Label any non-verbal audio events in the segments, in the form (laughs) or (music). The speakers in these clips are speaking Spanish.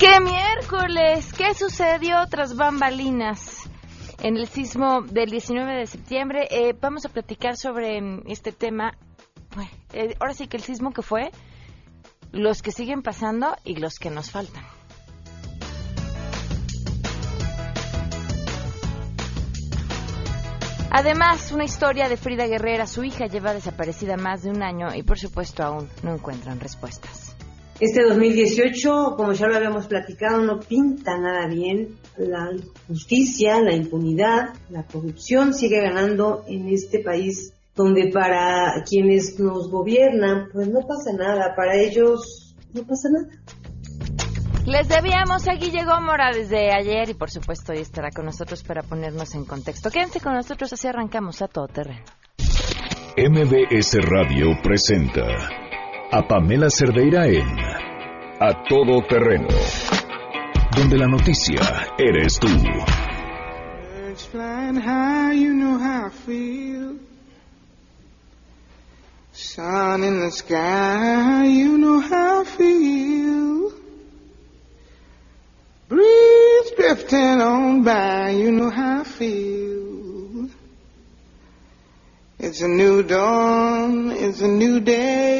¡Qué miércoles! ¿Qué sucedió tras bambalinas? En el sismo del 19 de septiembre eh, vamos a platicar sobre mm, este tema. Eh, ahora sí que el sismo que fue, los que siguen pasando y los que nos faltan. Además, una historia de Frida Guerrera. Su hija lleva desaparecida más de un año y por supuesto aún no encuentran respuestas. Este 2018, como ya lo habíamos platicado, no pinta nada bien. La justicia, la impunidad, la corrupción sigue ganando en este país donde para quienes nos gobiernan, pues no pasa nada. Para ellos no pasa nada. Les debíamos a Guille Gómora desde ayer y por supuesto hoy estará con nosotros para ponernos en contexto. Quédense con nosotros, así arrancamos a todo terreno. MBS Radio presenta a Pamela Cerdeira en A Todo Terreno, donde la noticia eres tú. High, you know how I feel. Sun in the sky, you know how I feel. Breeze drifting on by, you know how I feel. It's a new dawn, it's a new day.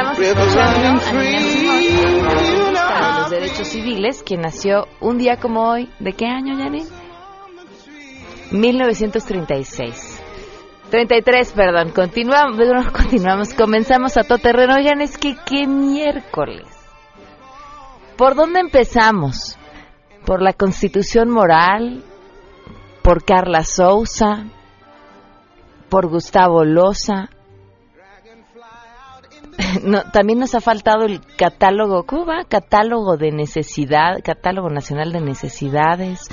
Estamos Rivers escuchando running a Nina free, Simone, you know de how los derechos civiles, quien nació un día como hoy. ¿De qué año, Janine? 1936. 33, perdón. Continuamos, no, (laughs) continuamos. Comenzamos a todo terreno. Oigan, es que qué miércoles. ¿Por dónde empezamos? ¿Por la constitución moral? ¿Por Carla Sousa? ¿Por Gustavo Loza? (laughs) No, también nos ha faltado el catálogo, ¿cómo va? Catálogo de necesidad, catálogo nacional de necesidades.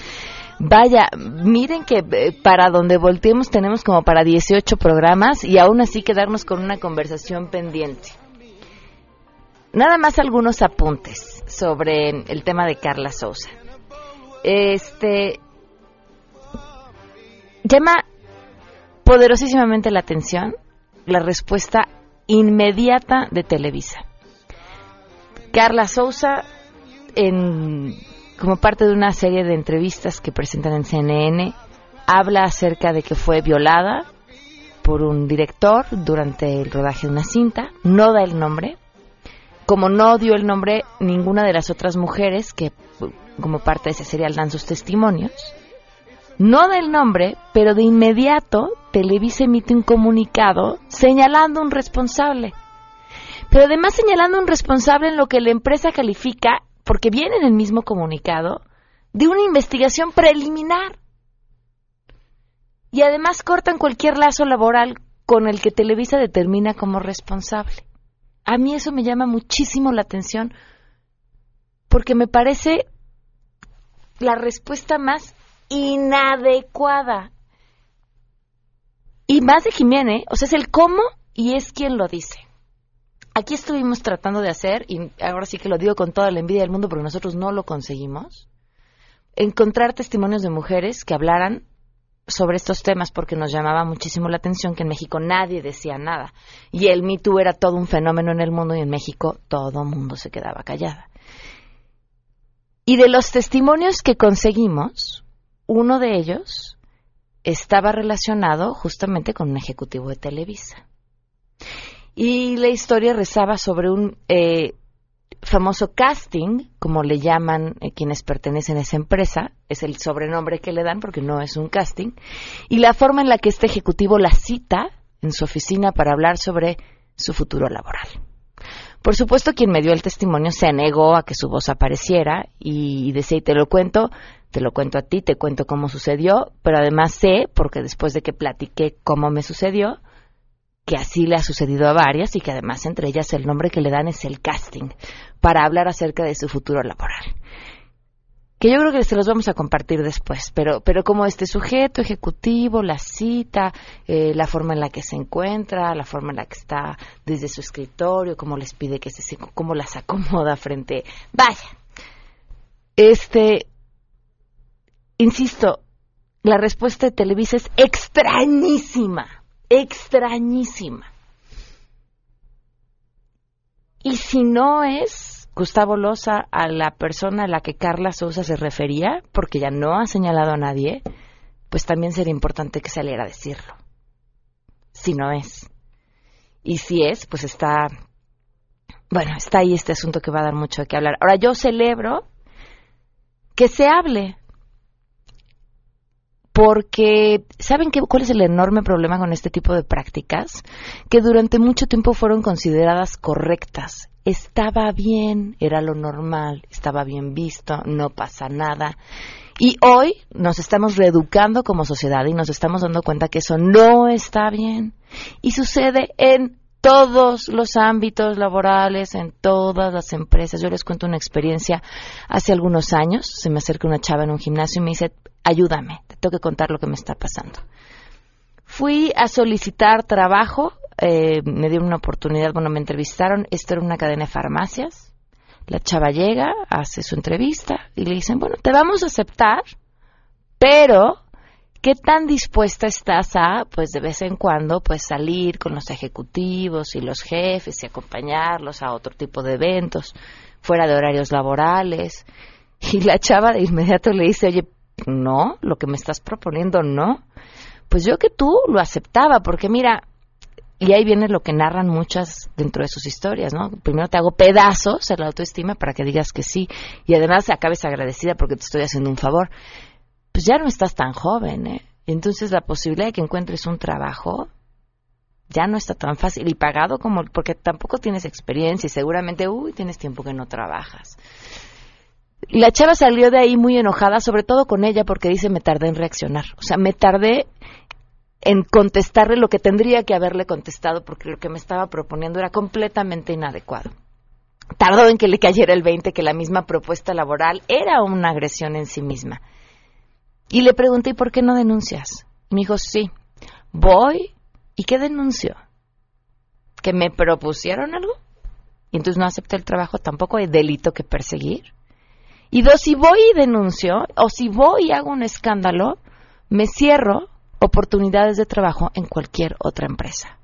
Vaya, miren que eh, para donde volteemos tenemos como para 18 programas y aún así quedarnos con una conversación pendiente. Nada más algunos apuntes sobre el tema de Carla Sousa. Este llama poderosísimamente la atención la respuesta inmediata de Televisa. Carla Sousa, en, como parte de una serie de entrevistas que presentan en CNN, habla acerca de que fue violada por un director durante el rodaje de una cinta, no da el nombre, como no dio el nombre ninguna de las otras mujeres que como parte de ese serial dan sus testimonios, no da el nombre, pero de inmediato Televisa emite un comunicado señalando un responsable. Pero además señalando un responsable en lo que la empresa califica, porque viene en el mismo comunicado, de una investigación preliminar. Y además cortan cualquier lazo laboral con el que Televisa determina como responsable. A mí eso me llama muchísimo la atención porque me parece la respuesta más inadecuada. Y más de Jiménez, o sea, es el cómo y es quien lo dice. Aquí estuvimos tratando de hacer, y ahora sí que lo digo con toda la envidia del mundo porque nosotros no lo conseguimos, encontrar testimonios de mujeres que hablaran sobre estos temas porque nos llamaba muchísimo la atención que en México nadie decía nada. Y el Me Too era todo un fenómeno en el mundo y en México todo mundo se quedaba callada. Y de los testimonios que conseguimos, uno de ellos estaba relacionado justamente con un ejecutivo de Televisa. Y la historia rezaba sobre un eh, famoso casting, como le llaman eh, quienes pertenecen a esa empresa, es el sobrenombre que le dan porque no es un casting, y la forma en la que este ejecutivo la cita en su oficina para hablar sobre su futuro laboral. Por supuesto, quien me dio el testimonio se negó a que su voz apareciera y decía, y te lo cuento, te lo cuento a ti, te cuento cómo sucedió, pero además sé, porque después de que platiqué cómo me sucedió, que así le ha sucedido a varias y que además entre ellas el nombre que le dan es el casting para hablar acerca de su futuro laboral. Que yo creo que se los vamos a compartir después, pero, pero como este sujeto ejecutivo, la cita, eh, la forma en la que se encuentra, la forma en la que está desde su escritorio, cómo les pide que se, cómo las acomoda frente, vaya, este, insisto, la respuesta de Televisa es extrañísima, extrañísima. Y si no es Gustavo Loza a la persona a la que Carla Sousa se refería, porque ya no ha señalado a nadie, pues también sería importante que saliera a decirlo. Si no es. Y si es, pues está, bueno, está ahí este asunto que va a dar mucho de qué hablar. Ahora yo celebro que se hable. Porque, ¿saben qué, cuál es el enorme problema con este tipo de prácticas? Que durante mucho tiempo fueron consideradas correctas. Estaba bien, era lo normal, estaba bien visto, no pasa nada. Y hoy nos estamos reeducando como sociedad y nos estamos dando cuenta que eso no está bien. Y sucede en todos los ámbitos laborales, en todas las empresas. Yo les cuento una experiencia hace algunos años. Se me acerca una chava en un gimnasio y me dice, ayúdame, tengo que contar lo que me está pasando. Fui a solicitar trabajo, eh, me dieron una oportunidad, bueno, me entrevistaron, esto era una cadena de farmacias. La chava llega, hace su entrevista y le dicen, bueno, te vamos a aceptar, pero ¿qué tan dispuesta estás a, pues de vez en cuando, pues salir con los ejecutivos y los jefes y acompañarlos a otro tipo de eventos, fuera de horarios laborales? Y la chava de inmediato le dice, oye, no, lo que me estás proponiendo no. Pues yo que tú lo aceptaba, porque mira, y ahí viene lo que narran muchas dentro de sus historias, ¿no? Primero te hago pedazos en la autoestima para que digas que sí, y además acabes agradecida porque te estoy haciendo un favor pues ya no estás tan joven, ¿eh? Entonces la posibilidad de que encuentres un trabajo ya no está tan fácil y pagado como porque tampoco tienes experiencia y seguramente, uy, tienes tiempo que no trabajas. La chava salió de ahí muy enojada, sobre todo con ella, porque dice me tardé en reaccionar. O sea, me tardé en contestarle lo que tendría que haberle contestado porque lo que me estaba proponiendo era completamente inadecuado. Tardó en que le cayera el 20 que la misma propuesta laboral era una agresión en sí misma. Y le pregunté, ¿y por qué no denuncias? Y me dijo, sí, voy. ¿Y qué denuncio? ¿Que me propusieron algo? Y entonces no acepté el trabajo, tampoco hay delito que perseguir. Y dos, si voy y denuncio, o si voy y hago un escándalo, me cierro oportunidades de trabajo en cualquier otra empresa.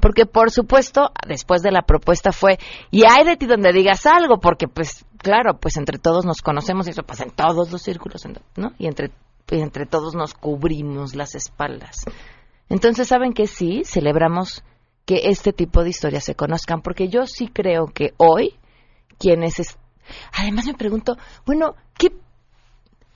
Porque, por supuesto, después de la propuesta fue, y hay de ti donde digas algo, porque, pues, claro, pues entre todos nos conocemos y eso pasa en todos los círculos, ¿no? Y entre entre todos nos cubrimos las espaldas. Entonces, ¿saben que sí? Celebramos que este tipo de historias se conozcan, porque yo sí creo que hoy quienes... Además me pregunto, bueno, ¿qué...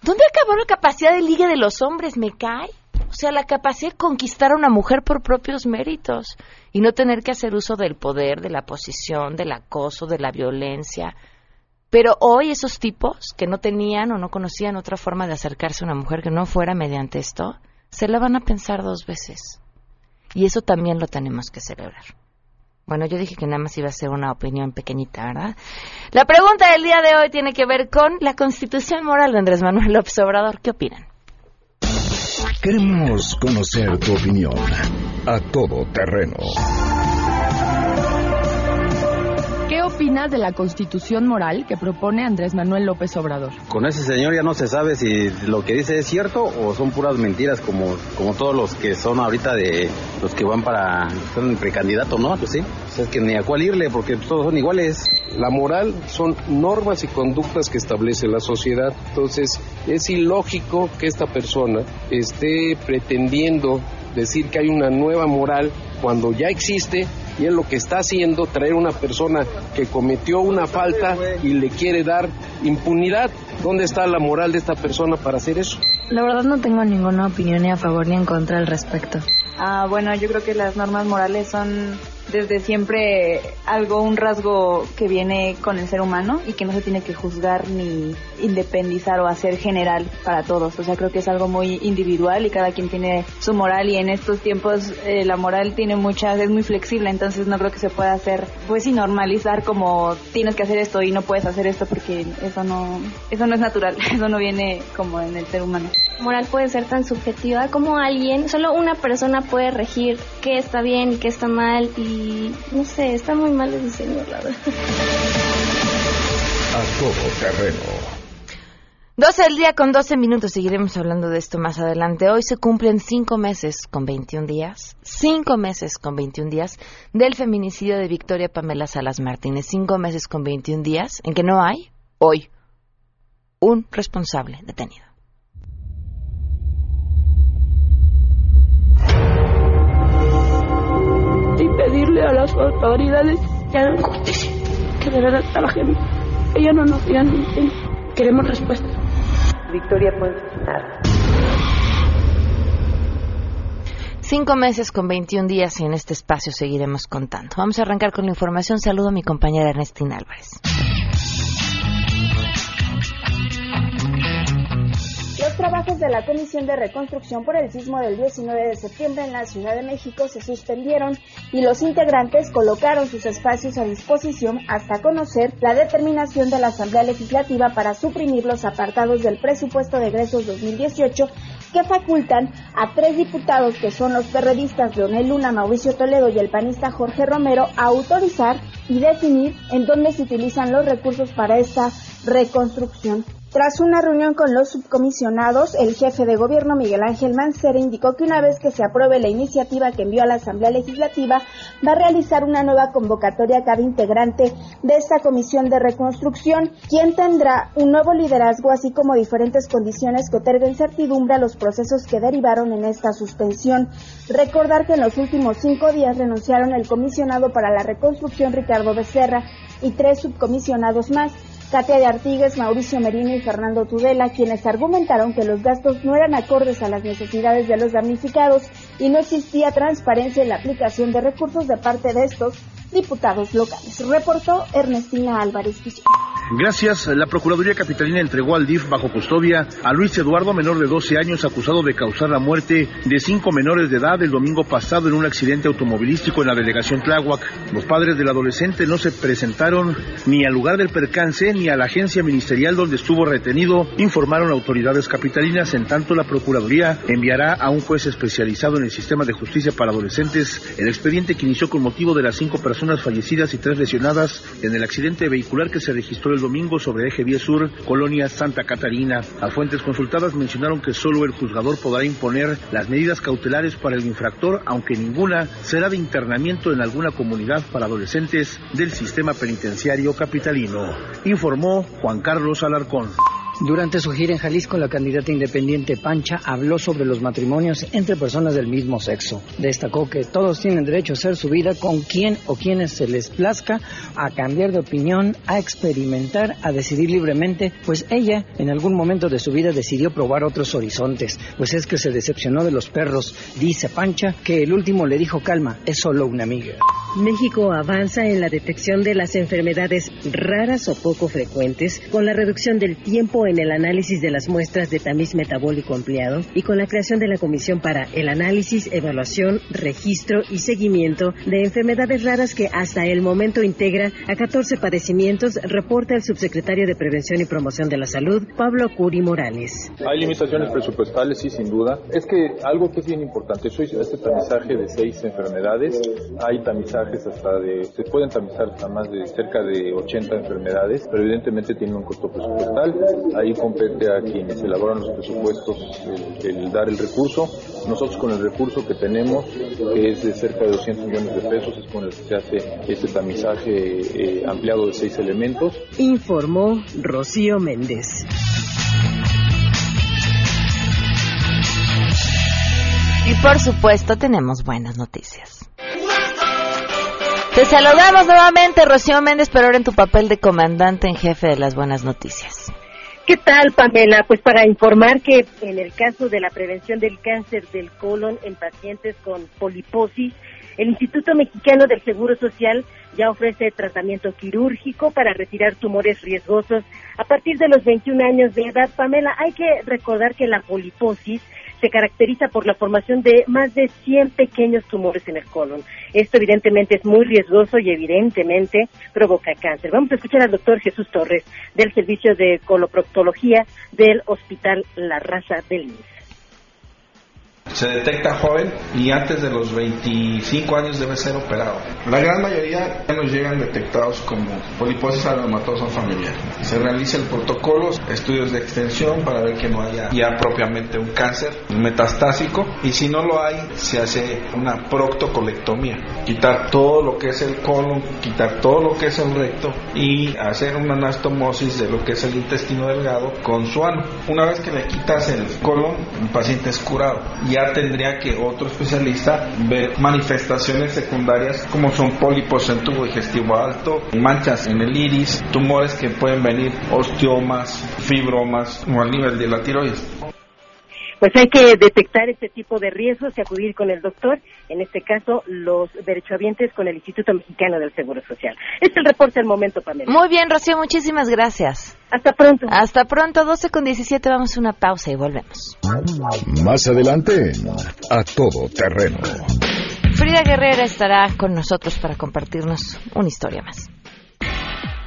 ¿dónde acabó la capacidad de ligue de los hombres? ¿Me cae? O sea, la capacidad de conquistar a una mujer por propios méritos y no tener que hacer uso del poder, de la posición, del acoso, de la violencia. Pero hoy esos tipos que no tenían o no conocían otra forma de acercarse a una mujer que no fuera mediante esto, se la van a pensar dos veces. Y eso también lo tenemos que celebrar. Bueno, yo dije que nada más iba a ser una opinión pequeñita, ¿verdad? La pregunta del día de hoy tiene que ver con la constitución moral de Andrés Manuel López Obrador. ¿Qué opinan? Queremos conocer tu opinión a todo terreno opinas de la constitución moral que propone Andrés Manuel López Obrador? Con ese señor ya no se sabe si lo que dice es cierto o son puras mentiras como, como todos los que son ahorita de los que van para son precandidato, ¿no? Pues sí, pues es que ni a cuál irle porque todos son iguales. La moral son normas y conductas que establece la sociedad, entonces es ilógico que esta persona esté pretendiendo decir que hay una nueva moral cuando ya existe y es lo que está haciendo, traer una persona que cometió una falta y le quiere dar impunidad. ¿Dónde está la moral de esta persona para hacer eso? La verdad no tengo ninguna opinión ni a favor ni en contra al respecto. Ah, bueno, yo creo que las normas morales son desde siempre algo, un rasgo que viene con el ser humano y que no se tiene que juzgar ni independizar o hacer general para todos. O sea, creo que es algo muy individual y cada quien tiene su moral y en estos tiempos eh, la moral tiene muchas, es muy flexible, entonces no creo que se pueda hacer, pues y normalizar como tienes que hacer esto y no puedes hacer esto porque eso no, eso no es natural, (laughs) eso no viene como en el ser humano. Moral puede ser tan subjetiva como alguien, solo una persona puede regir qué está bien y qué está mal y no sé, está muy mal el diseño, la verdad. A todo terreno. 12 del día con 12 minutos. Seguiremos hablando de esto más adelante. Hoy se cumplen 5 meses con 21 días. 5 meses con 21 días del feminicidio de Victoria Pamela Salas Martínez. 5 meses con 21 días en que no hay, hoy, un responsable detenido. Pedirle a las autoridades que hagan justicia, que de verdad trabajen. Ella no nos digan, queremos respuesta. Victoria Ponce Cinco meses con 21 días y en este espacio seguiremos contando. Vamos a arrancar con la información. Saludo a mi compañera Ernestina Álvarez. Trabajos de la Comisión de Reconstrucción por el sismo del 19 de septiembre en la Ciudad de México se suspendieron y los integrantes colocaron sus espacios a disposición hasta conocer la determinación de la Asamblea Legislativa para suprimir los apartados del presupuesto de egresos 2018 que facultan a tres diputados que son los periodistas Leonel Luna, Mauricio Toledo y el panista Jorge Romero a autorizar y definir en dónde se utilizan los recursos para esta reconstrucción. Tras una reunión con los subcomisionados, el jefe de gobierno Miguel Ángel Mancera indicó que una vez que se apruebe la iniciativa que envió a la Asamblea Legislativa, va a realizar una nueva convocatoria a cada integrante de esta comisión de reconstrucción, quien tendrá un nuevo liderazgo así como diferentes condiciones que otorguen certidumbre a los procesos que derivaron en esta suspensión. Recordar que en los últimos cinco días renunciaron el comisionado para la reconstrucción Ricardo Becerra y tres subcomisionados más. Katia de Artigues, Mauricio Merino y Fernando Tudela, quienes argumentaron que los gastos no eran acordes a las necesidades de los damnificados y no existía transparencia en la aplicación de recursos de parte de estos diputados locales. Reportó Ernestina Álvarez. Gracias. La Procuraduría Capitalina entregó al DIF bajo custodia a Luis Eduardo, menor de 12 años, acusado de causar la muerte de cinco menores de edad el domingo pasado en un accidente automovilístico en la delegación Tláhuac. Los padres del adolescente no se presentaron ni al lugar del percance ni a la agencia ministerial donde estuvo retenido, informaron autoridades capitalinas. En tanto, la Procuraduría enviará a un juez especializado en el sistema de justicia para adolescentes el expediente que inició con motivo de las cinco personas fallecidas y tres lesionadas en el accidente vehicular que se registró el domingo sobre Eje Vía Sur, Colonia Santa Catarina. A fuentes consultadas mencionaron que solo el juzgador podrá imponer las medidas cautelares para el infractor, aunque ninguna será de internamiento en alguna comunidad para adolescentes del sistema penitenciario capitalino, informó Juan Carlos Alarcón. Durante su gira en Jalisco, la candidata independiente Pancha habló sobre los matrimonios entre personas del mismo sexo. Destacó que todos tienen derecho a hacer su vida con quien o quienes se les plazca, a cambiar de opinión, a experimentar, a decidir libremente, pues ella en algún momento de su vida decidió probar otros horizontes, pues es que se decepcionó de los perros. Dice Pancha que el último le dijo calma, es solo una amiga. México avanza en la detección de las enfermedades raras o poco frecuentes con la reducción del tiempo en el análisis de las muestras de tamiz metabólico empleado y con la creación de la Comisión para el Análisis, Evaluación, Registro y Seguimiento de Enfermedades Raras que hasta el momento integra a 14 padecimientos, reporta el subsecretario de Prevención y Promoción de la Salud, Pablo Curi Morales. Hay limitaciones presupuestales, sí, sin duda. Es que algo que es bien importante, soy este tamizaje de seis enfermedades, hay tamizajes hasta de, se pueden tamizar a más de cerca de 80 enfermedades, pero evidentemente tienen un costo presupuestal. Ahí compete a quienes elaboran los presupuestos el, el dar el recurso. Nosotros con el recurso que tenemos, que es de cerca de 200 millones de pesos, es con el que se hace este tamizaje eh, ampliado de seis elementos. Informó Rocío Méndez. Y por supuesto tenemos buenas noticias. Te saludamos nuevamente, Rocío Méndez, pero ahora en tu papel de comandante en jefe de las buenas noticias. ¿Qué tal, Pamela? Pues para informar que en el caso de la prevención del cáncer del colon en pacientes con poliposis, El Instituto Mexicano del Seguro Social ya ofrece tratamiento quirúrgico para retirar tumores riesgosos a partir de los 21 años de edad. Pamela, hay que recordar que la poliposis se caracteriza por la formación de más de 100 pequeños tumores en el colon. Esto evidentemente es muy riesgoso y evidentemente provoca cáncer. Vamos a escuchar al doctor Jesús Torres del Servicio de Coloproctología del Hospital La Raza del INSS. Se detecta joven y antes de los 25 años debe ser operado. La gran mayoría ya nos llegan detectados como poliposis adenomatosa familiar. Se realiza el protocolo, estudios de extensión para ver que no haya ya propiamente un cáncer metastásico y si no lo hay se hace una proctocolectomía. Quitar todo lo que es el colon, quitar todo lo que es el recto y hacer una anastomosis de lo que es el intestino delgado con su ano. Una vez que le quitas el colon, el paciente es curado. Ya tendría que otro especialista ver manifestaciones secundarias como son pólipos en tubo digestivo alto, manchas en el iris, tumores que pueden venir, osteomas, fibromas o al nivel de la tiroides. Pues hay que detectar este tipo de riesgos y acudir con el doctor, en este caso los derechohabientes con el Instituto Mexicano del Seguro Social. Este es el reporte al momento, Pamela. Muy bien, Rocío, muchísimas gracias. Hasta pronto. Hasta pronto, 12 con 17, vamos a una pausa y volvemos. Más adelante, a todo terreno. Frida Guerrera estará con nosotros para compartirnos una historia más.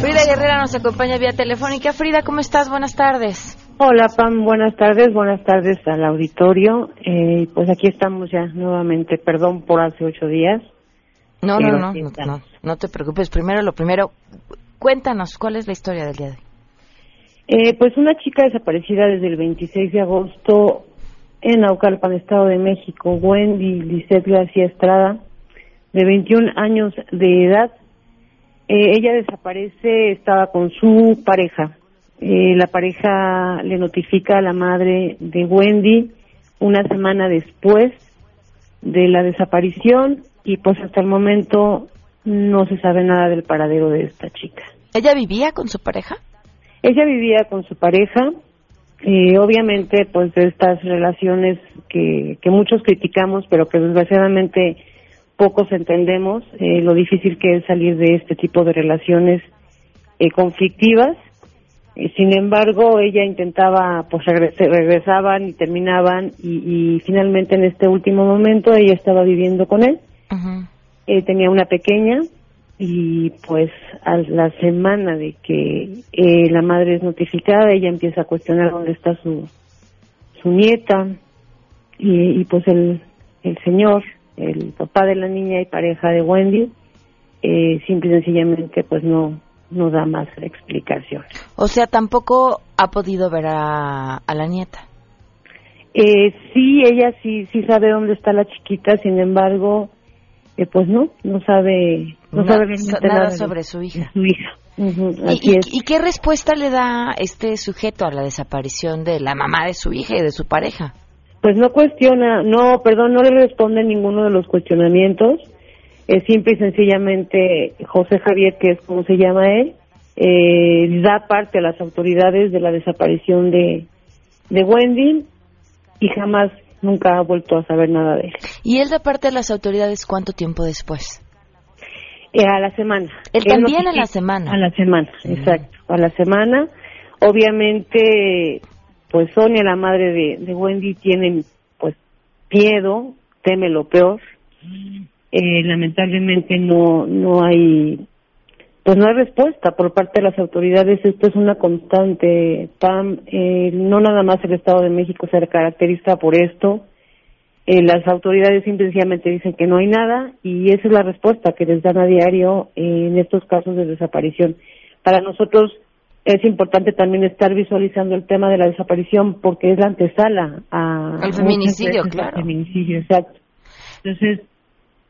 Frida Guerrera nos acompaña vía telefónica. Frida, ¿cómo estás? Buenas tardes. Hola Pam, buenas tardes, buenas tardes al auditorio. Eh, pues aquí estamos ya nuevamente, perdón por hace ocho días. No, no, no, no, no, no te preocupes. Primero, lo primero, cuéntanos, ¿cuál es la historia del día de hoy? Eh, pues una chica desaparecida desde el 26 de agosto en Naucalpan, Estado de México, Wendy Lisette García Estrada, de 21 años de edad. Eh, ella desaparece, estaba con su pareja. Eh, la pareja le notifica a la madre de Wendy una semana después de la desaparición y pues hasta el momento no se sabe nada del paradero de esta chica. ¿Ella vivía con su pareja? Ella vivía con su pareja, eh, obviamente pues de estas relaciones que, que muchos criticamos pero que desgraciadamente pocos entendemos eh, lo difícil que es salir de este tipo de relaciones eh, conflictivas. Eh, sin embargo, ella intentaba, pues regresaban y terminaban y, y, finalmente en este último momento ella estaba viviendo con él. eh, tenía una pequeña y pues a la semana de que eh, la madre es notificada, ella empieza a cuestionar dónde está su, su nieta y, y pues el, el señor el papá de la niña y pareja de Wendy, eh, simple y sencillamente pues no, no da más explicación. O sea, tampoco ha podido ver a, a la nieta. Eh, sí, ella sí, sí sabe dónde está la chiquita, sin embargo, eh, pues no, no sabe, no, no sabe nada, nada sobre su hija. Su hija. Uh -huh, ¿Y, y, ¿Y qué respuesta le da este sujeto a la desaparición de la mamá de su hija y de su pareja? Pues no cuestiona, no, perdón, no le responde ninguno de los cuestionamientos. Es simple y sencillamente José Javier, que es como se llama él, eh, da parte a las autoridades de la desaparición de, de Wendy y jamás, nunca ha vuelto a saber nada de él. ¿Y él da parte a las autoridades cuánto tiempo después? Eh, a la semana. Él, él también a la semana. A la semana, sí. exacto, a la semana. Obviamente pues Sonia, la madre de, Wendy, tiene pues miedo, teme lo peor. Eh, lamentablemente no no hay pues no hay respuesta por parte de las autoridades. Esto es una constante. Pam, eh, no nada más el Estado de México se caracteriza por esto. Eh, las autoridades simplemente dicen que no hay nada y esa es la respuesta que les dan a diario en estos casos de desaparición. Para nosotros es importante también estar visualizando el tema de la desaparición porque es la antesala a feminicidio, al claro. feminicidio, exacto. Entonces,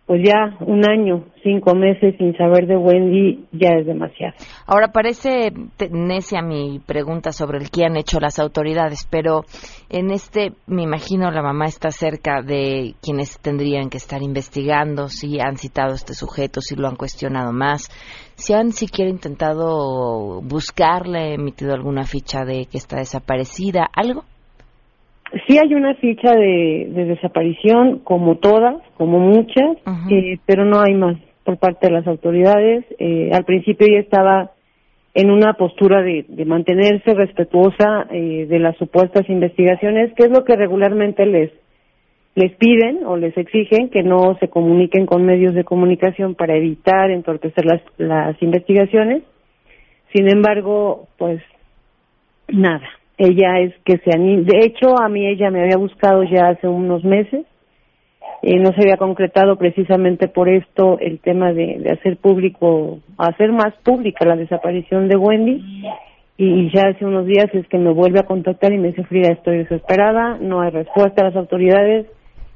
pues ya un año, cinco meses sin saber de Wendy ya es demasiado. Ahora parece necia mi pregunta sobre el qué han hecho las autoridades, pero en este, me imagino la mamá está cerca de quienes tendrían que estar investigando, si han citado a este sujeto, si lo han cuestionado más, si han siquiera intentado buscarle, emitido alguna ficha de que está desaparecida, algo. Sí hay una ficha de, de desaparición, como todas, como muchas, eh, pero no hay más por parte de las autoridades. Eh, al principio ella estaba en una postura de, de mantenerse respetuosa eh, de las supuestas investigaciones, que es lo que regularmente les les piden o les exigen que no se comuniquen con medios de comunicación para evitar entorpecer las, las investigaciones. Sin embargo, pues nada. Ella es que se anima. De hecho, a mí ella me había buscado ya hace unos meses. Eh, no se había concretado precisamente por esto el tema de, de hacer público, hacer más pública la desaparición de Wendy. Y ya hace unos días es que me vuelve a contactar y me dice, Frida, estoy desesperada, no hay respuesta a las autoridades,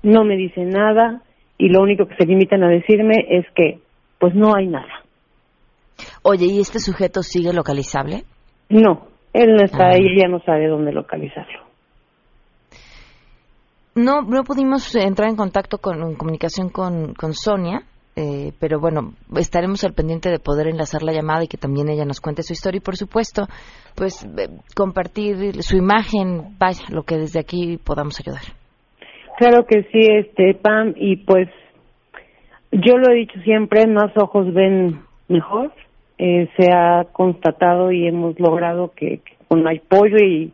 no me dicen nada y lo único que se limitan a decirme es que pues no hay nada. Oye, ¿y este sujeto sigue localizable? No, él no está Ah. ahí, ella no sabe dónde localizarlo. No, no pudimos entrar en contacto con en comunicación con, con Sonia, eh, pero bueno, estaremos al pendiente de poder enlazar la llamada y que también ella nos cuente su historia y por supuesto, pues eh, compartir su imagen, vaya, lo que desde aquí podamos ayudar. Claro que sí, este Pam, y pues yo lo he dicho siempre, más ojos ven mejor. Eh, se ha constatado y hemos logrado que, que con el apoyo y,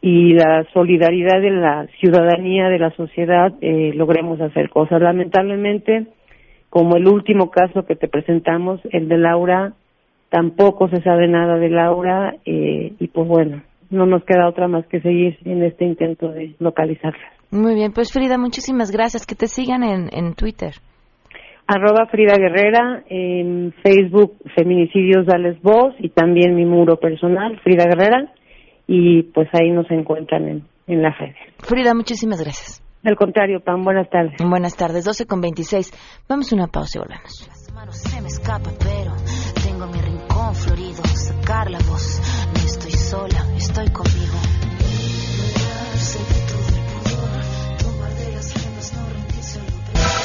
y la solidaridad de la ciudadanía, de la sociedad, eh, logremos hacer cosas. Lamentablemente, como el último caso que te presentamos, el de Laura, tampoco se sabe nada de Laura eh, y pues bueno, no nos queda otra más que seguir en este intento de localizarla. Muy bien, pues Frida, muchísimas gracias. Que te sigan en, en Twitter. arroba Frida Guerrera, en Facebook Feminicidios Dales Voz y también mi muro personal, Frida Guerrera, y pues ahí nos encuentran en, en las redes. Frida, muchísimas gracias. Al contrario, Pam, buenas tardes. Buenas tardes, 12 con 26. Vamos a una pausa y volvemos. se me escapa, pero tengo mi rincón florido. Sacar la voz,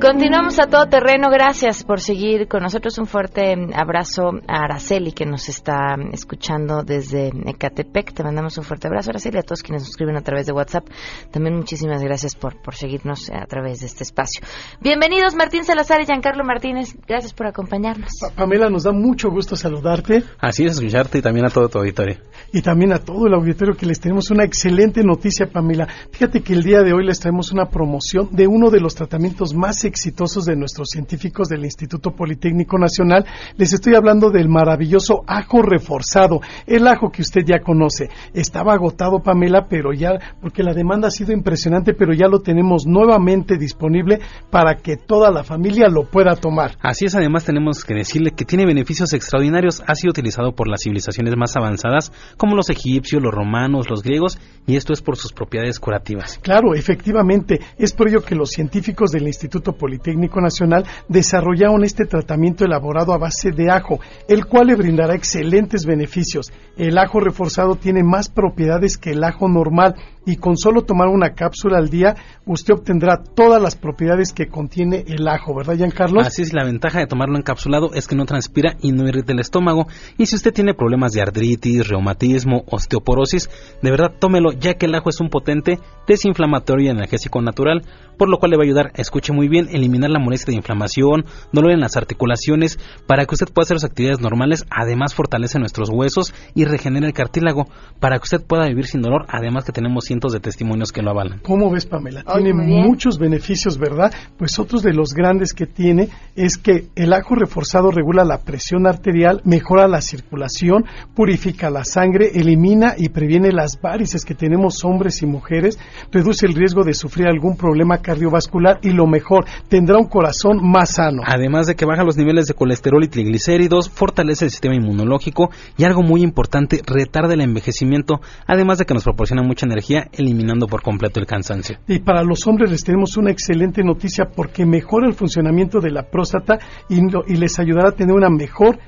Continuamos a todo terreno. Gracias por seguir con nosotros. Un fuerte abrazo a Araceli que nos está escuchando desde Ecatepec. Te mandamos un fuerte abrazo, Araceli, a todos quienes nos escriben a través de WhatsApp. También muchísimas gracias por, por seguirnos a través de este espacio. Bienvenidos Martín Salazar y Giancarlo Martínez. Gracias por acompañarnos. Pamela, nos da mucho gusto saludarte Así es, escucharte y también a todo tu auditorio. y también a todo el auditorio que les tenemos una excelente noticia, Pamela. Fíjate que el día de hoy les traemos una promoción de uno de los tratamientos más exitosos de nuestros científicos del Instituto Politécnico Nacional. Les estoy hablando del maravilloso ajo reforzado, el ajo que usted ya conoce. Estaba agotado, Pamela, pero ya, porque la demanda ha sido impresionante, pero ya lo tenemos nuevamente disponible para que toda la familia lo pueda tomar. Así es, además tenemos que decirle que tiene beneficios extraordinarios. Ha sido utilizado por las civilizaciones más avanzadas, como los egipcios, los romanos, los griegos, y esto es por sus propiedades curativas. Claro, efectivamente, es por ello que los científicos del Instituto Politécnico Nacional desarrollaron este tratamiento elaborado a base de ajo, el cual le brindará excelentes beneficios. El ajo reforzado tiene más propiedades que el ajo normal y con solo tomar una cápsula al día usted obtendrá todas las propiedades que contiene el ajo, ¿verdad, Giancarlo? Así es, la ventaja de tomarlo encapsulado es que no transpira y no irrita el estómago. Y si usted tiene problemas de artritis, reumatismo, osteoporosis, de verdad tómelo, ya que el ajo es un potente desinflamatorio y analgésico natural, por lo cual le va a ayudar, escuche muy bien, eliminar la molestia de inflamación, dolor en las articulaciones, para que usted pueda hacer sus actividades normales, además fortalece nuestros huesos y regenera el cartílago, para que usted pueda vivir sin dolor, además que tenemos cientos de testimonios que lo avalan. ¿Cómo ves, Pamela? Tiene muchos beneficios, ¿verdad? Pues otros de los grandes que tiene es que el ajo reforzado regula la presión arterial, mejora la circulación, purifica la sangre, elimina y previene las varices que tenemos hombres y mujeres, reduce el riesgo de sufrir algún problema cardiovascular y lo mejor, tendrá un corazón más sano. Además de que baja los niveles de colesterol y triglicéridos, fortalece el sistema inmunológico y algo muy importante, retarda el envejecimiento, además de que nos proporciona mucha energía, eliminando por completo el cansancio. Y para los hombres les tenemos una excelente noticia porque mejora el funcionamiento de la próstata y, les ayudará a tener una mejor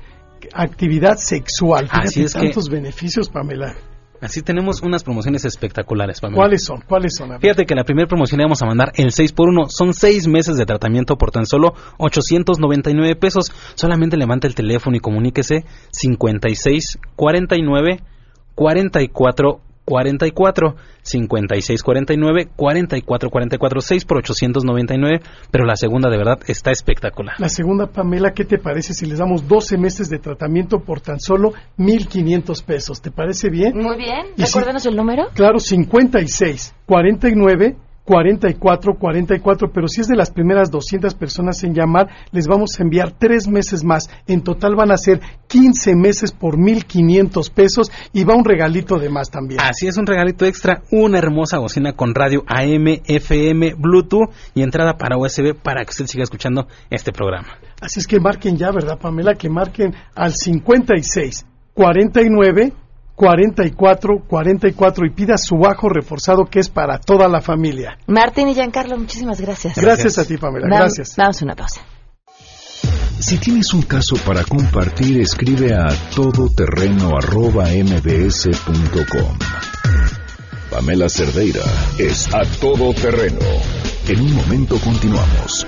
actividad sexual. Fíjate Así es que- tantos beneficios, Pamela. Así tenemos unas promociones espectaculares, Pamela. ¿Cuáles son? ¿Cuáles son? Fíjate que la primera promoción le vamos a mandar el 6x1. Son 6 meses de tratamiento por tan solo 899 pesos. Solamente levanta el teléfono y comuníquese 56 49 44 44 56 49 44 44 6 por 899. Pero la segunda de verdad está espectacular. La segunda, Pamela, ¿qué te parece si les damos 12 meses de tratamiento por tan solo 1.500 pesos? ¿Te parece bien? Muy bien. Y si- Recuérdanos el número. Claro, 56, 49, 44, 44, pero si es de las primeras 200 personas en llamar, les vamos a enviar tres meses más. En total van a ser 15 meses por 1.500 pesos y va un regalito de más también. Así es un regalito extra, una hermosa bocina con radio AM, FM, Bluetooth y entrada para USB para que usted siga escuchando este programa. Así es que marquen ya, ¿verdad, Pamela? Que marquen al 56, 49, 44, 44 y pida su bajo reforzado que es para toda la familia. Martín y Giancarlo, muchísimas gracias. Gracias a ti, Pamela. Gracias. Vamos a una pausa. Si tienes un caso para compartir, escribe a todoterreno.mbs.com. Pamela Cerdeira es a todoterreno. En un momento continuamos.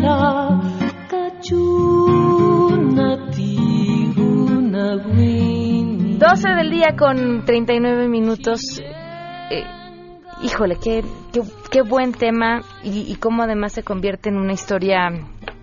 tijela Kachuna tihuna gwini 12 del día con 39 minutos. Eh, híjole, qué, qué, qué buen tema y, y cómo además se convierte en una historia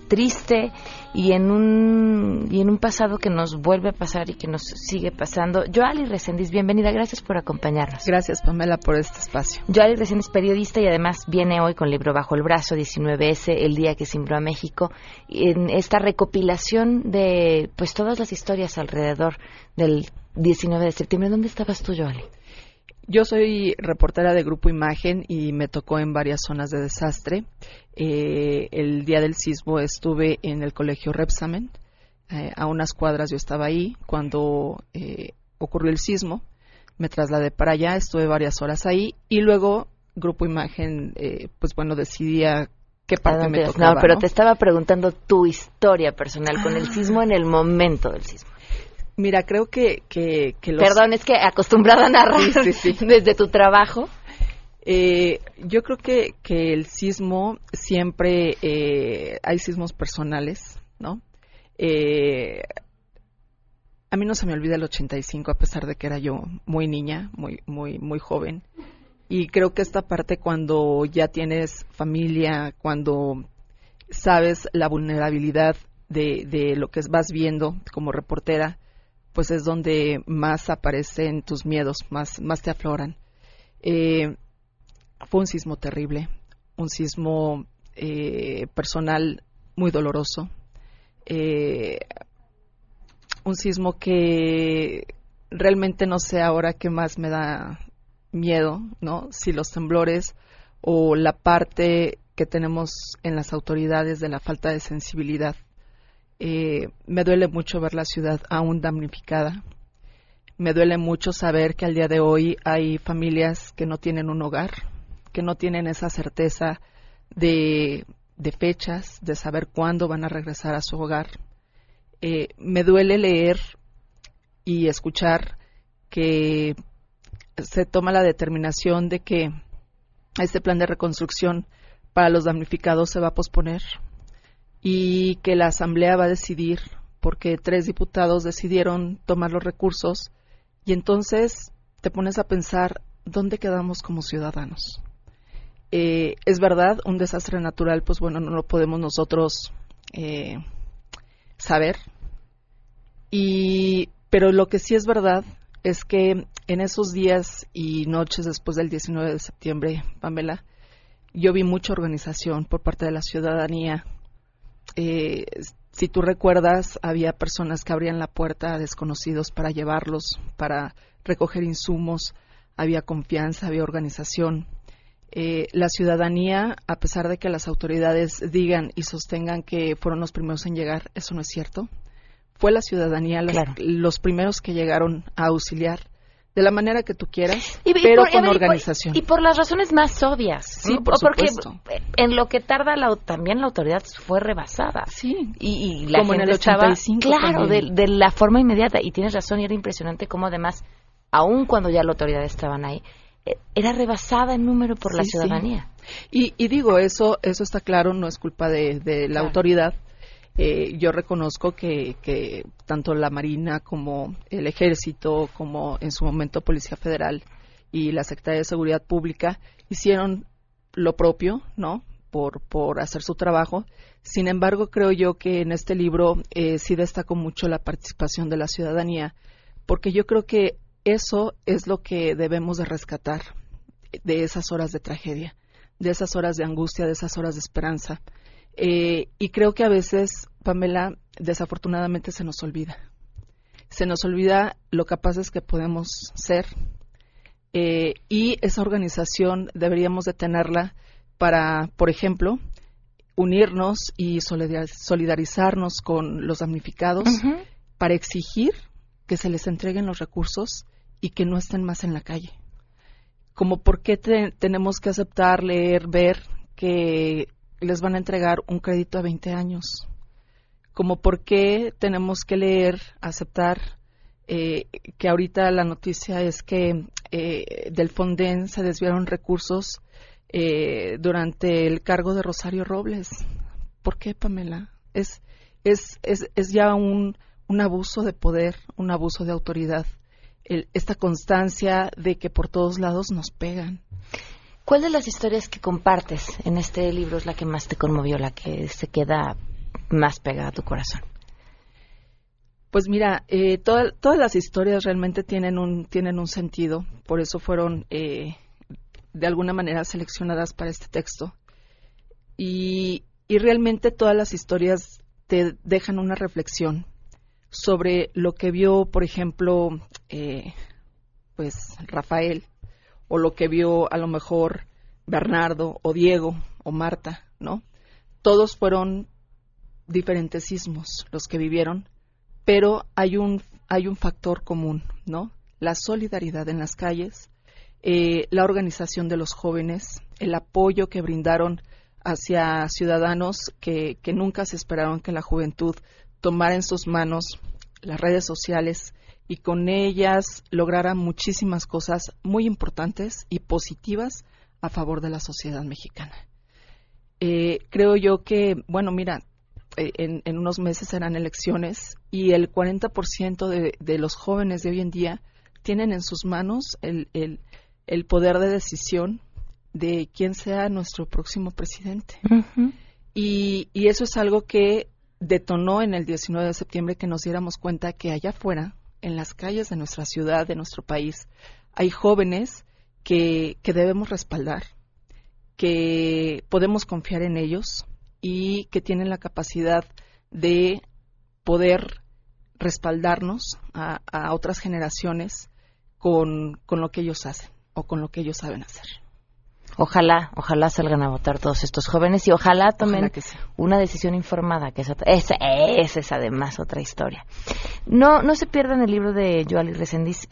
triste y en un y en un pasado que nos vuelve a pasar y que nos sigue pasando. Joali Resendiz, bienvenida, gracias por acompañarnos. Gracias, Pamela, por este espacio. Joali Resendiz, periodista y además viene hoy con libro bajo el brazo, 19S, El día que simbró a México, en esta recopilación de pues todas las historias alrededor del 19 de septiembre. ¿Dónde estabas tú, Joali? Yo soy reportera de Grupo Imagen y me tocó en varias zonas de desastre. Eh, el día del sismo estuve en el colegio Repsamen. Eh, a unas cuadras yo estaba ahí cuando eh, ocurrió el sismo. Me trasladé para allá, estuve varias horas ahí y luego Grupo Imagen, eh, pues bueno, decidía qué ¿A parte me tocaba. no, pero ¿no? te estaba preguntando tu historia personal con el Ah. sismo en el momento del sismo. Mira, creo que, que, que los... Perdón, es que acostumbrada a narrar Sí, sí, sí. (laughs) desde tu trabajo. Eh, yo creo que, que el sismo siempre eh, hay sismos personales, ¿no? Eh, a mí no se me olvida el 85 a pesar de que era yo muy niña, muy muy muy joven. Y creo que esta parte cuando ya tienes familia, cuando sabes la vulnerabilidad de, de lo que vas viendo como reportera, pues es donde más aparecen tus miedos, más, más te afloran. Eh, fue un sismo terrible, un sismo eh, personal muy doloroso, eh, un sismo que realmente no sé ahora qué más me da miedo, ¿no? Si los temblores o la parte que tenemos en las autoridades de la falta de sensibilidad. Eh, me duele mucho ver la ciudad aún damnificada. Me duele mucho saber que al día de hoy hay familias que no tienen un hogar, que no tienen esa certeza de, de fechas, de saber cuándo van a regresar a su hogar. Eh, me duele leer y escuchar que se toma la determinación de que este plan de reconstrucción para los damnificados se va a posponer y que la Asamblea va a decidir porque tres diputados decidieron tomar los recursos y entonces te pones a pensar dónde quedamos como ciudadanos. Eh, es verdad, un desastre natural, pues bueno, no lo podemos nosotros eh, saber. Y, pero lo que sí es verdad es que en esos días y noches después del 19 de septiembre, Pamela, yo vi mucha organización por parte de la ciudadanía. Eh, si tú recuerdas, había personas que abrían la puerta a desconocidos para llevarlos, para recoger insumos, había confianza, había organización. Eh, la ciudadanía, a pesar de que las autoridades digan y sostengan que fueron los primeros en llegar, eso no es cierto. Fue la ciudadanía los primeros que llegaron a auxiliar de la manera que tú quieras, pero con organización. Y por, las razones más obvias. Sí, por porque supuesto. en lo que tarda la, también la autoridad fue rebasada. Sí. Y, y la Como en gente el estaba, 85 claro, de, la forma inmediata. Y tienes razón, y era impresionante cómo además, aun cuando ya la autoridad estaban ahí, eh, era rebasada en número por la sí. ciudadanía. Y, y digo, eso, eso está claro, no es culpa de, de la Claro. autoridad. Eh, yo reconozco que, que tanto la Marina como el Ejército, como en su momento Policía Federal y la Secretaría de Seguridad Pública hicieron lo propio, ¿no? Por, por hacer su trabajo. Sin embargo, creo yo que en este libro eh, sí destaco mucho la participación de la ciudadanía, porque yo creo que eso es lo que debemos de rescatar de esas horas de tragedia, de esas horas de angustia, de esas horas de esperanza. Eh, y creo que a veces, Pamela, desafortunadamente se nos olvida. Se nos olvida lo capaces que podemos ser. eh, y esa organización deberíamos de tenerla para, por ejemplo, unirnos y solidar- solidarizarnos con los damnificados para exigir que se les entreguen los recursos y que no estén más en la calle. Como por qué te- tenemos que aceptar, leer, ver que les van a entregar un crédito a 20 años. Como por qué tenemos que leer, aceptar eh, que ahorita la noticia es que eh, del Fonden se desviaron recursos eh, durante el cargo de Rosario Robles. ¿Por qué, Pamela? Es, es, es, es ya un, un abuso de poder, un abuso de autoridad. El- esta constancia de que por todos lados nos pegan. ¿Cuál de las historias que compartes en este libro es la que más te conmovió, la que se queda más pegada a tu corazón? Pues mira, eh, toda- todas las historias realmente tienen un, tienen un sentido, por eso fueron eh, de alguna manera seleccionadas para este texto. Y, y realmente todas las historias te dejan una reflexión sobre lo que vio, por ejemplo, eh, pues Rafael, o lo que vio a lo mejor Bernardo, o Diego, o Marta, ¿no? Todos fueron diferentes sismos los que vivieron, pero hay un, hay un factor común, ¿no? La solidaridad en las calles, eh, la organización de los jóvenes, el apoyo que brindaron hacia ciudadanos que, que nunca se esperaron que la juventud tomara en sus manos las redes sociales y con ellas lograra muchísimas cosas muy importantes y positivas a favor de la sociedad mexicana. Eh, creo yo que, bueno, mira, eh, en, en unos meses serán elecciones y el 40% de, de los jóvenes de hoy en día tienen en sus manos el, el, el poder de decisión de quién sea nuestro próximo presidente. Y, y eso es algo que detonó en el 19 de septiembre que nos diéramos cuenta que allá afuera, en las calles de nuestra ciudad, de nuestro país, hay jóvenes que, que debemos respaldar, que podemos confiar en ellos y que tienen la capacidad de poder respaldarnos a, a otras generaciones con, con lo que ellos hacen o con lo que ellos saben hacer. Ojalá, ojalá salgan a votar todos estos jóvenes y ojalá tomen Ojalá que sí. una decisión informada, que esa, esa es además otra historia. No, no se pierdan el libro de Joali Resendiz.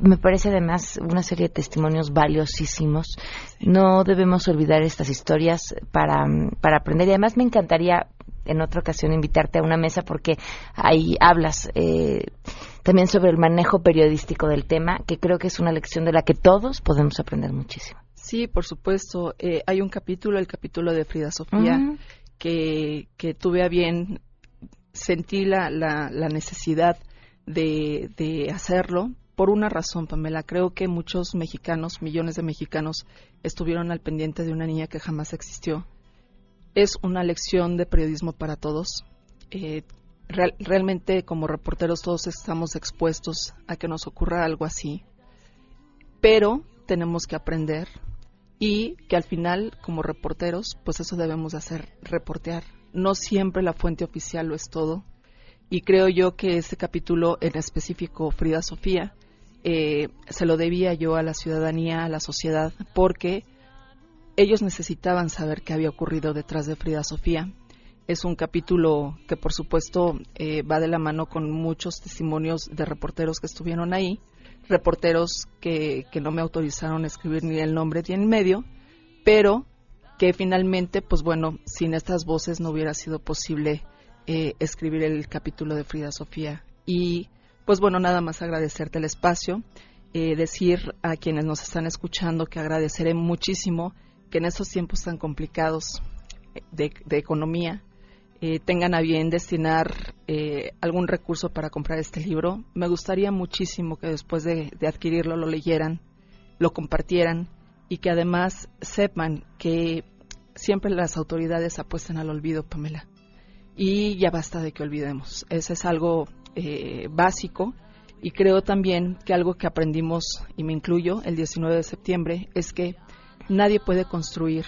Me parece además una serie de testimonios valiosísimos. No debemos olvidar estas historias para, para aprender. Y además me encantaría en otra ocasión invitarte a una mesa porque ahí hablas eh, también sobre el manejo periodístico del tema, que creo que es una lección de la que todos podemos aprender muchísimo. Sí, por supuesto. Eh, hay un capítulo, el capítulo de Frida Sofía, que, que tuve a bien, sentí la, la, la necesidad de, de hacerlo por una razón, Pamela. Creo que muchos mexicanos, millones de mexicanos, estuvieron al pendiente de una niña que jamás existió. Es una lección de periodismo para todos. Eh, real- realmente como reporteros todos estamos expuestos a que nos ocurra algo así, pero tenemos que aprender y que al final como reporteros pues eso debemos de hacer, reportear. No siempre la fuente oficial lo es todo y creo yo que ese capítulo en específico Frida Sofía eh, se lo debía yo a la ciudadanía, a la sociedad, porque ellos necesitaban saber qué había ocurrido detrás de Frida Sofía. Es un capítulo que, por supuesto, eh, va de la mano con muchos testimonios de reporteros que estuvieron ahí, reporteros que, que no me autorizaron a escribir ni el nombre ni el medio, pero que finalmente, pues bueno, sin estas voces no hubiera sido posible eh, escribir el capítulo de Frida Sofía. Y pues bueno, nada más agradecerte el espacio, eh, decir a quienes nos están escuchando que agradeceré muchísimo que en estos tiempos tan complicados de, de economía eh, tengan a bien destinar eh, algún recurso para comprar este libro. Me gustaría muchísimo que después de, adquirirlo lo leyeran, lo compartieran y que además sepan que siempre las autoridades apuestan al olvido, Pamela. Y ya basta de que olvidemos. Ese es algo eh, básico y creo también que algo que aprendimos, y me incluyo, el 19 de septiembre, es que nadie puede construir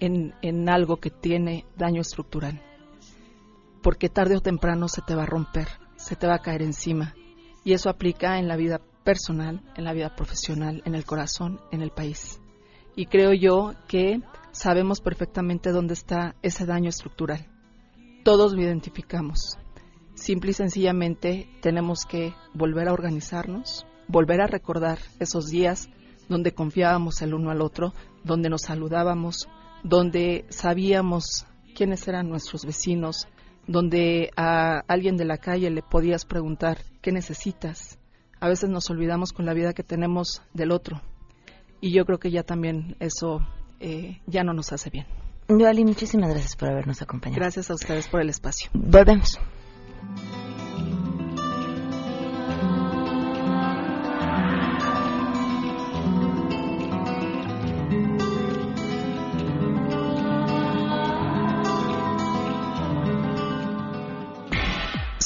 en algo que tiene daño estructural, porque tarde o temprano se te va a romper, se te va a caer encima. Y eso aplica en la vida personal, en la vida profesional, en el corazón, en el país. Y creo yo que sabemos perfectamente dónde está ese daño estructural. Todos lo identificamos. Simple y sencillamente tenemos que volver a organizarnos, volver a recordar esos días donde confiábamos el uno al otro, donde nos saludábamos, donde sabíamos quiénes eran nuestros vecinos, donde a alguien de la calle le podías preguntar qué necesitas. A veces nos olvidamos con la vida que tenemos del otro. Y yo creo que ya también eso eh, ya no nos hace bien. Yoali, muchísimas gracias por habernos acompañado. Gracias a ustedes por el espacio. Volvemos.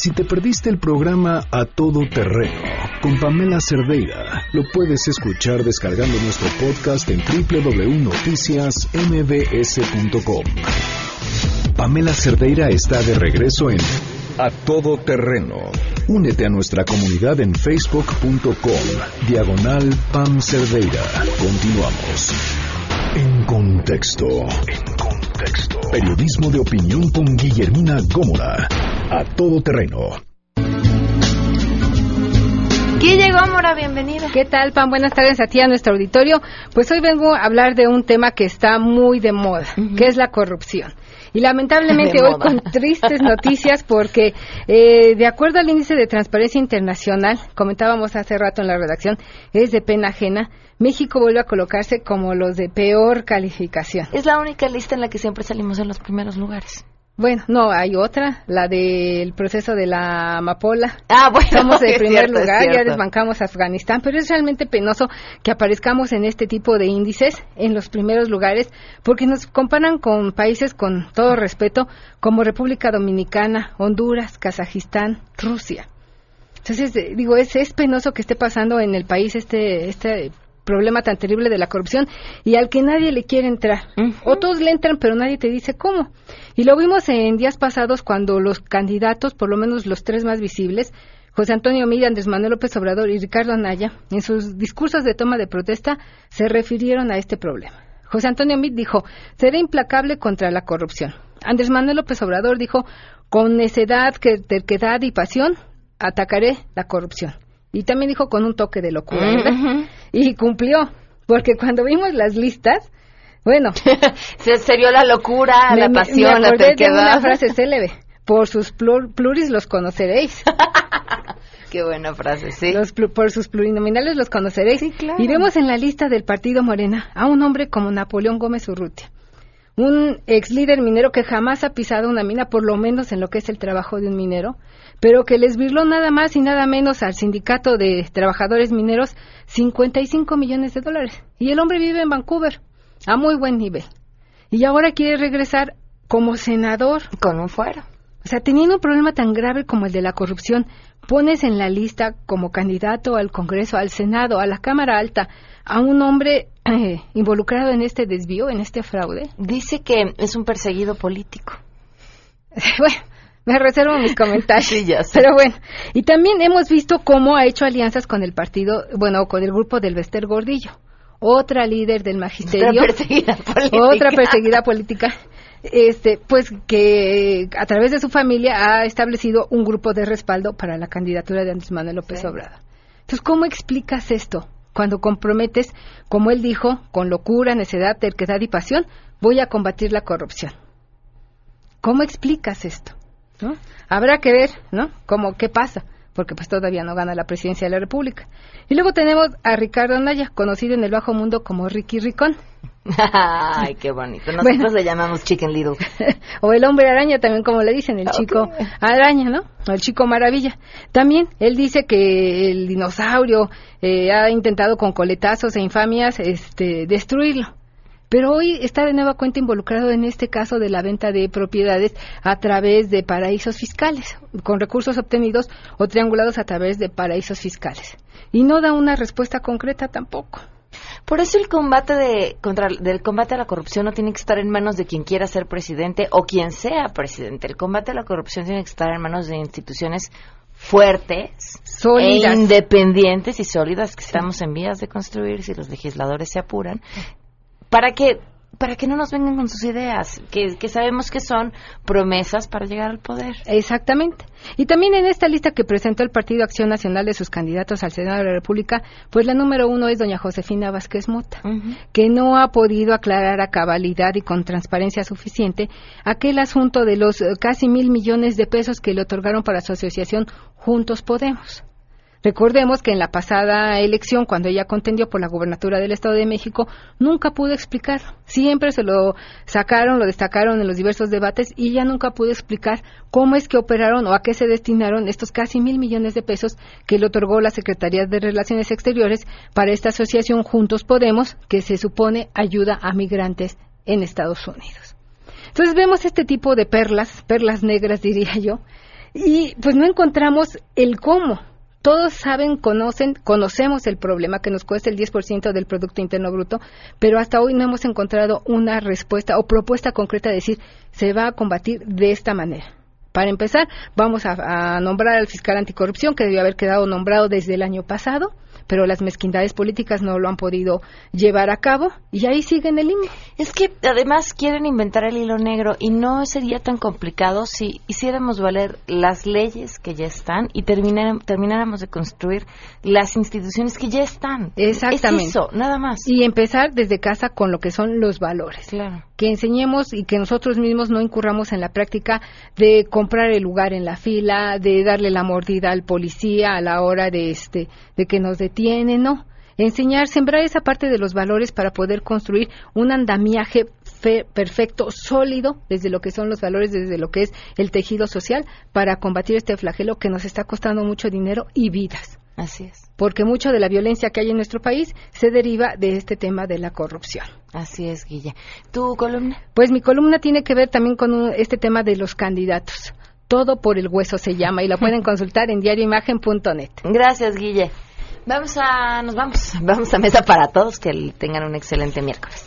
Si te perdiste el programa A Todo Terreno con Pamela Cerdeira, lo puedes escuchar descargando nuestro podcast en www.noticiasmbs.com. Pamela Cerdeira está de regreso en A Todo Terreno. Únete a nuestra comunidad en facebook.com, diagonal Pam Cerdeira. Continuamos. En contexto. En contexto. Periodismo de opinión con Guillermina Gómora. A todo terreno. Guille Gómora, bienvenida. ¿Qué tal, Pam? Buenas tardes a ti, a nuestro auditorio. Pues hoy vengo a hablar de un tema que está muy de moda, que es la corrupción. Y lamentablemente hoy con (laughs) tristes noticias porque eh, de acuerdo al índice de transparencia internacional, comentábamos hace rato en la redacción, es de pena ajena, México vuelve a colocarse como los de peor calificación. Es la única lista en la que siempre salimos en los primeros lugares. Bueno, no, hay otra, la del proceso de la amapola. Ah, bueno, Somos (laughs) es primer cierto, lugar, ya desbancamos a Afganistán, pero es realmente penoso que aparezcamos en este tipo de índices, en los primeros lugares, porque nos comparan con países con todo respeto, como República Dominicana, Honduras, Kazajistán, Rusia. Entonces, eh, digo, es, es penoso que esté pasando en el país este, este problema tan terrible de la corrupción y al que nadie le quiere entrar. O todos le entran, pero nadie te dice cómo. Y lo vimos en días pasados cuando los candidatos, por lo menos los tres más visibles, José Antonio Milla, Andrés Manuel López Obrador y Ricardo Anaya, en sus discursos de toma de protesta, se refirieron a este problema. José Antonio Meade dijo, seré implacable contra la corrupción. Andrés Manuel López Obrador dijo, con necedad, que- terquedad y pasión, atacaré la corrupción. Y también dijo con un toque de locura, ¿verdad? Y cumplió, porque cuando vimos las listas, Bueno. (laughs) se, se vio la locura, me- la pasión, me la acordé de terquedad. una frase célebre. Por sus plur- pluris los conoceréis. (laughs) Qué buena frase, sí. Los por sus plurinominales los conoceréis. Y vemos en la lista del partido Morena a un hombre como Napoleón Gómez Urrutia. Un ex líder minero que jamás ha pisado una mina, por lo menos en lo que es el trabajo de un minero, pero que les virló nada más y nada menos al sindicato de trabajadores mineros 55 millones de dólares. Y el hombre vive en Vancouver, a muy buen nivel. Y ahora quiere regresar como senador. Con un fuero. O sea, teniendo un problema tan grave como el de la corrupción, pones en la lista como candidato al Congreso, al Senado, a la Cámara Alta, a un hombre eh, (laughs) involucrado en este desvío, en este fraude. Dice que es un perseguido político. (laughs) bueno, me reservo mis comentarios. Sí, ya sé. Pero bueno, y también hemos visto cómo ha hecho alianzas con el partido, bueno, con el grupo del Bester Gordillo, otra líder del magisterio, Otra perseguida política. otra perseguida política, este, pues que a través de su familia ha establecido un grupo de respaldo para la candidatura de Andrés Manuel López Sí. Obrador. Entonces, ¿cómo explicas esto? Cuando comprometes, como él dijo, con locura, necedad, terquedad y pasión, voy a combatir la corrupción. ¿Cómo explicas esto? ¿No? Habrá que ver, ¿no? Cómo, qué pasa, porque pues todavía no gana la presidencia de la República. Y luego tenemos a Ricardo Anaya, conocido en el bajo mundo como Ricky Ricón. (laughs) Ay, qué bonito. Nosotros Bueno. le llamamos Chicken Little. (laughs) o el hombre araña también como le dicen, el chico araña, ¿no? O el chico maravilla. También él dice que el dinosaurio eh, ha intentado con coletazos e infamias este, destruirlo. Pero hoy está de nueva cuenta involucrado en este caso de la venta de propiedades a través de paraísos fiscales, con recursos obtenidos o triangulados a través de paraísos fiscales. Y no da una respuesta concreta tampoco. Por eso el combate de contra del combate a la corrupción no tiene que estar en manos de quien quiera ser presidente o quien sea presidente. El combate a la corrupción tiene que estar en manos de instituciones fuertes, Sólidas. e independientes y sólidas que estamos en vías de construir si los legisladores se apuran para que para que no nos vengan con sus ideas, que, que sabemos que son promesas para llegar al poder. Exactamente. Y también en esta lista que presentó el Partido Acción Nacional de sus candidatos al Senado de la República, pues la número uno es doña Josefina Vázquez Mota, que no ha podido aclarar a cabalidad y con transparencia suficiente aquel asunto de los eh, casi mil millones de pesos que le otorgaron para su asociación Juntos Podemos. Recordemos que en la pasada elección, cuando ella contendió por la gubernatura del Estado de México, nunca pudo explicarlo. Siempre se lo sacaron, lo destacaron en los diversos debates y ella nunca pudo explicar cómo es que operaron o a qué se destinaron estos casi mil millones de pesos que le otorgó la Secretaría de Relaciones Exteriores para esta asociación Juntos Podemos, que se supone ayuda a migrantes en Estados Unidos. Entonces vemos este tipo de perlas, perlas negras diría yo, y pues no encontramos el cómo. Todos saben, conocen, conocemos el problema que nos cuesta el 10% del Producto Interno Bruto, pero hasta hoy no hemos encontrado una respuesta o propuesta concreta de decir se va a combatir de esta manera. Para empezar, vamos a, a nombrar al fiscal anticorrupción, que debió haber quedado nombrado desde el año pasado, pero las mezquindades políticas no lo han podido llevar a cabo y ahí siguen el limbo. Es que además quieren inventar el hilo negro y no sería tan complicado si hiciéramos valer las leyes que ya están y terminar- termináramos de construir las instituciones que ya están. Exactamente. Es eso, nada más. Y empezar desde casa con lo que son los valores. Claro. Que enseñemos y que nosotros mismos no incurramos en la práctica de comprar el lugar en la fila, de darle la mordida al policía a la hora de este de que nos detiene, no. Enseñar, sembrar esa parte de los valores para poder construir un andamiaje fe- perfecto, sólido, desde lo que son los valores, desde lo que es el tejido social, para combatir este flagelo que nos está costando mucho dinero y vidas. Así es. Porque mucho de la violencia que hay en nuestro país se deriva de este tema de la corrupción. Así es, Guilla. ¿Tu columna? Pues mi columna tiene que ver también con un- este tema de los candidatos. Todo por el hueso se llama y la pueden (laughs) consultar en diarioimagen.net. Gracias, Guille. Vamos a, nos vamos, (laughs) vamos a mesa para todos, que tengan un excelente miércoles.